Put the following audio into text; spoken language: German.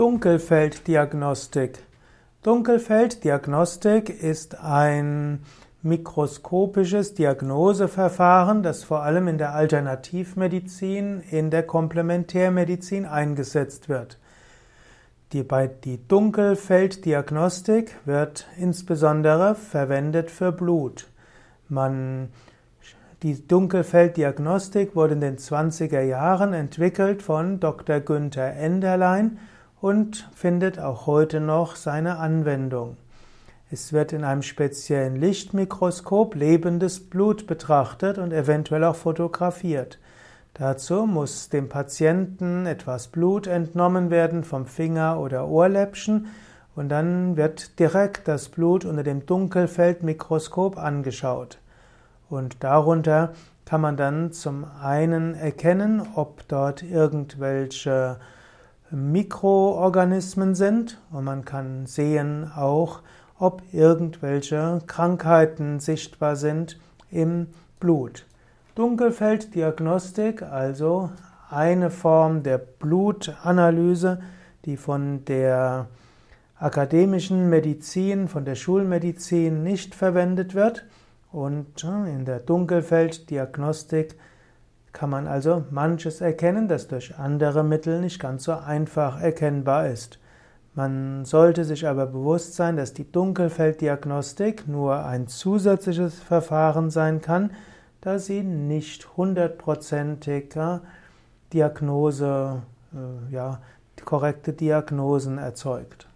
Dunkelfelddiagnostik. Dunkelfelddiagnostik ist ein mikroskopisches Diagnoseverfahren, das vor allem in der Alternativmedizin, in der Komplementärmedizin eingesetzt wird. Die, bei die Dunkelfelddiagnostik wird insbesondere verwendet für Blut. Man die Dunkelfelddiagnostik wurde in den 20er Jahren entwickelt von Dr. Günther Enderlein und findet auch heute noch seine Anwendung. Es wird in einem speziellen Lichtmikroskop lebendes Blut betrachtet und eventuell auch fotografiert. Dazu muss dem Patienten etwas Blut entnommen werden vom Finger oder Ohrläppchen und dann wird direkt das Blut unter dem Dunkelfeldmikroskop angeschaut. Und darunter kann man dann zum einen erkennen, ob dort irgendwelche Mikroorganismen sind und man kann sehen auch, ob irgendwelche Krankheiten sichtbar sind im Blut. Dunkelfelddiagnostik, also eine Form der Blutanalyse, die von der akademischen Medizin, von der Schulmedizin nicht verwendet wird. Und in der Dunkelfelddiagnostik kann man also manches erkennen, das durch andere Mittel nicht ganz so einfach erkennbar ist. Man sollte sich aber bewusst sein, dass die Dunkelfelddiagnostik nur ein zusätzliches Verfahren sein kann, da sie nicht hundertprozentig Diagnose, äh, ja, korrekte Diagnosen erzeugt.